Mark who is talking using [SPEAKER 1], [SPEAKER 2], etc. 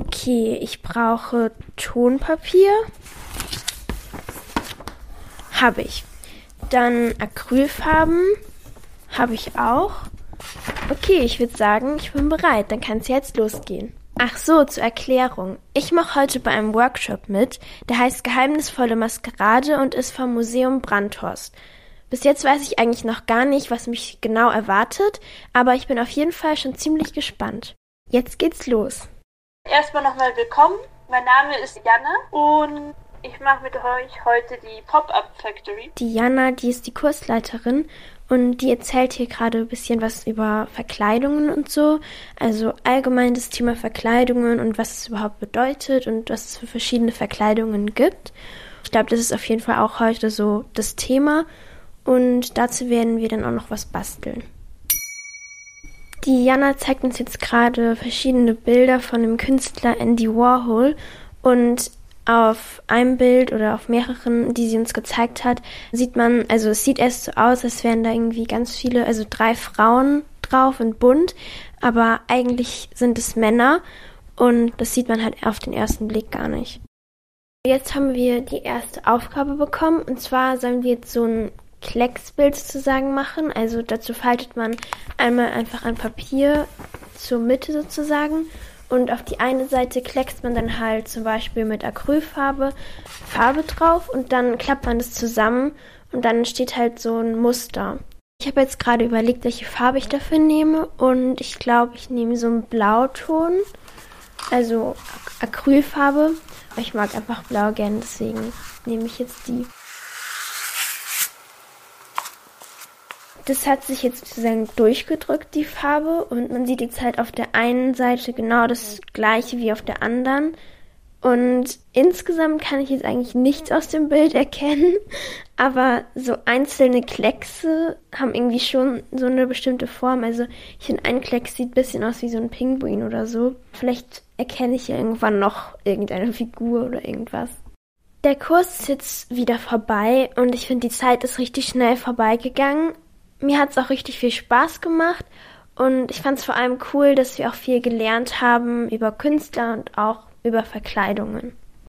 [SPEAKER 1] Okay, ich brauche Tonpapier. Habe ich. Dann Acrylfarben. Habe ich auch. Okay, ich würde sagen, ich bin bereit. Dann kann es jetzt losgehen. Ach so, zur Erklärung. Ich mache heute bei einem Workshop mit, der heißt Geheimnisvolle Maskerade und ist vom Museum Brandhorst. Bis jetzt weiß ich eigentlich noch gar nicht, was mich genau erwartet, aber ich bin auf jeden Fall schon ziemlich gespannt. Jetzt geht's los.
[SPEAKER 2] Erstmal nochmal willkommen. Mein Name ist Janne und ich mache mit euch heute die Pop-Up Factory.
[SPEAKER 1] Die Jana, die ist die Kursleiterin und die erzählt hier gerade ein bisschen was über Verkleidungen und so. Also allgemein das Thema Verkleidungen und was es überhaupt bedeutet und was es für verschiedene Verkleidungen gibt. Ich glaube, das ist auf jeden Fall auch heute so das Thema. Und dazu werden wir dann auch noch was basteln. Die Jana zeigt uns jetzt gerade verschiedene Bilder von dem Künstler Andy Warhol. Und auf einem Bild oder auf mehreren, die sie uns gezeigt hat, sieht man, also es sieht erst so aus, als wären da irgendwie ganz viele, also drei Frauen drauf und bunt, aber eigentlich sind es Männer. Und das sieht man halt auf den ersten Blick gar nicht. Jetzt haben wir die erste Aufgabe bekommen. Und zwar sollen wir jetzt so ein Klecksbild sozusagen machen. Also dazu faltet man einmal einfach ein Papier zur Mitte sozusagen und auf die eine Seite kleckst man dann halt zum Beispiel mit Acrylfarbe Farbe drauf und dann klappt man das zusammen und dann entsteht halt so ein Muster. Ich habe jetzt gerade überlegt, welche Farbe ich dafür nehme und ich glaube, ich nehme so einen Blauton, also Acrylfarbe. Ich mag einfach blau gern, deswegen nehme ich jetzt die. Das hat sich jetzt sozusagen durchgedrückt, die Farbe. Und man sieht jetzt halt auf der einen Seite genau das gleiche wie auf der anderen. Und insgesamt kann ich jetzt eigentlich nichts aus dem Bild erkennen. Aber so einzelne Kleckse haben irgendwie schon so eine bestimmte Form. Also ich finde, ein Klecks sieht ein bisschen aus wie so ein Pinguin oder so. Vielleicht erkenne ich irgendwann noch irgendeine Figur oder irgendwas. Der Kurs ist jetzt wieder vorbei und ich finde, die Zeit ist richtig schnell vorbeigegangen mir hat es auch richtig viel Spaß gemacht und ich fand es vor allem cool, dass wir auch viel gelernt haben über Künstler und auch über Verkleidungen.